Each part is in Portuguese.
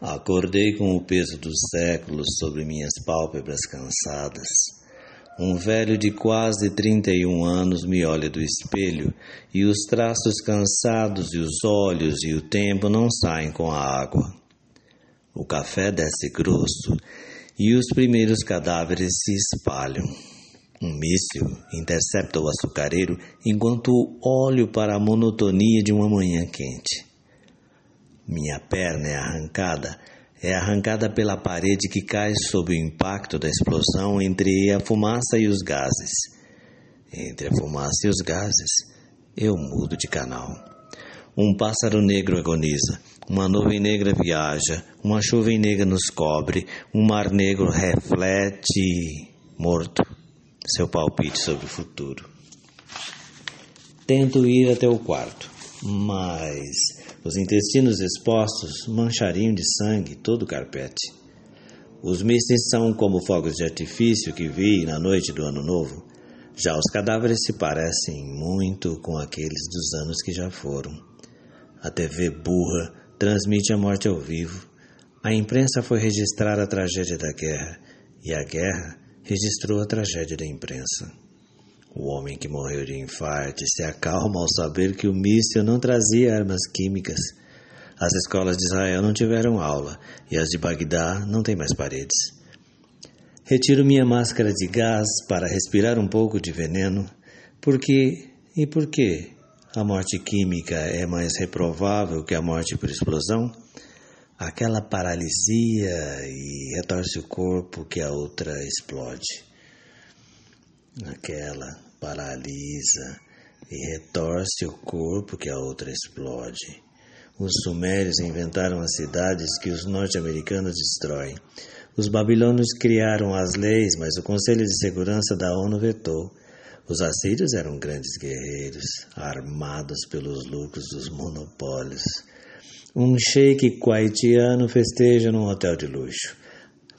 Acordei com o peso dos séculos sobre minhas pálpebras cansadas. Um velho de quase 31 anos me olha do espelho e os traços cansados e os olhos e o tempo não saem com a água. O café desce grosso e os primeiros cadáveres se espalham. Um míssil intercepta o açucareiro enquanto olho para a monotonia de uma manhã quente. Minha perna é arrancada, é arrancada pela parede que cai sob o impacto da explosão entre a fumaça e os gases. Entre a fumaça e os gases, eu mudo de canal. Um pássaro negro agoniza, uma nuvem negra viaja, uma chuva negra nos cobre, um mar negro reflete morto seu palpite sobre o futuro. Tento ir até o quarto, mas os intestinos expostos manchariam de sangue todo o carpete. Os mísseis são como fogos de artifício que vi na noite do Ano Novo. Já os cadáveres se parecem muito com aqueles dos anos que já foram. A TV burra transmite a morte ao vivo. A imprensa foi registrar a tragédia da guerra, e a guerra registrou a tragédia da imprensa. O homem que morreu de infarto se acalma ao saber que o míssil não trazia armas químicas. As escolas de Israel não tiveram aula e as de Bagdá não têm mais paredes. Retiro minha máscara de gás para respirar um pouco de veneno, porque e por que a morte química é mais reprovável que a morte por explosão? Aquela paralisia e retorce o corpo que a outra explode. Aquela paralisa e retorce o corpo que a outra explode. Os sumérios inventaram as cidades que os norte-americanos destroem. Os babilônios criaram as leis, mas o Conselho de Segurança da ONU vetou. Os assírios eram grandes guerreiros, armados pelos lucros dos monopólios. Um sheik haitiano festeja num hotel de luxo.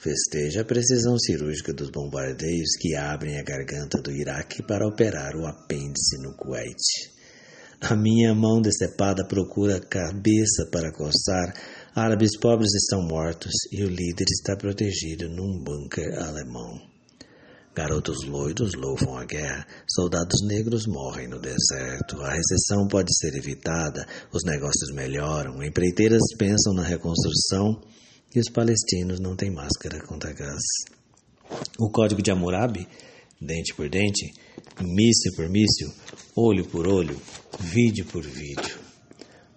Festeja a precisão cirúrgica dos bombardeios que abrem a garganta do Iraque para operar o apêndice no Kuwait. A minha mão decepada procura cabeça para coçar. Árabes pobres estão mortos e o líder está protegido num bunker alemão. Garotos loiros louvam a guerra, soldados negros morrem no deserto, a recessão pode ser evitada, os negócios melhoram, empreiteiras pensam na reconstrução e os palestinos não têm máscara contra gás. O código de Hammurabi, dente por dente, míssil por míssil, olho por olho, vídeo por vídeo.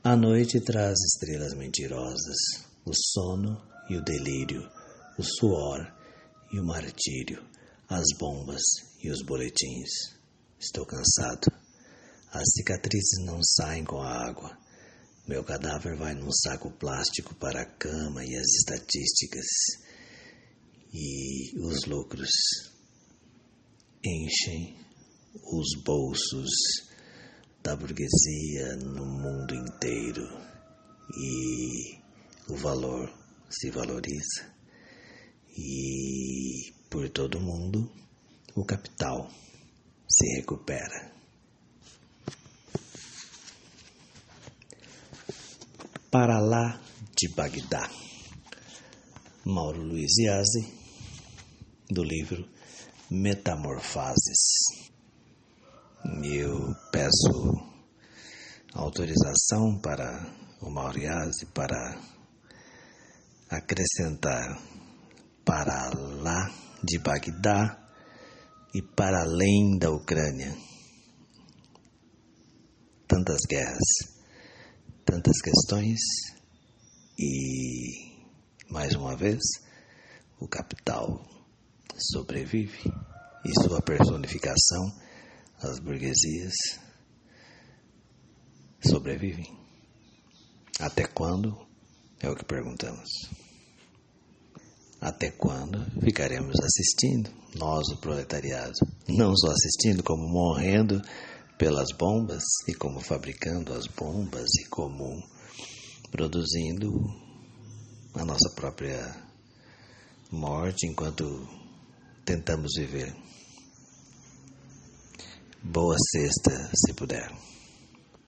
A noite traz estrelas mentirosas, o sono e o delírio, o suor e o martírio, as bombas e os boletins. Estou cansado. As cicatrizes não saem com a água. Meu cadáver vai num saco plástico para a cama e as estatísticas. E os lucros enchem os bolsos da burguesia no mundo inteiro. E o valor se valoriza. E por todo mundo o capital se recupera. Para lá de Bagdá. Mauro Luiz Iazzi, do livro Metamorfases. Eu peço autorização para o Mauro Iazzi para acrescentar para lá de Bagdá e para além da Ucrânia. Tantas guerras tantas questões e, mais uma vez, o capital sobrevive e sua personificação, as burguesias, sobrevivem. Até quando? É o que perguntamos. Até quando ficaremos assistindo, nós, o proletariado? Não só assistindo, como morrendo pelas bombas e como fabricando as bombas e como produzindo a nossa própria morte enquanto tentamos viver. Boa sexta, se puder.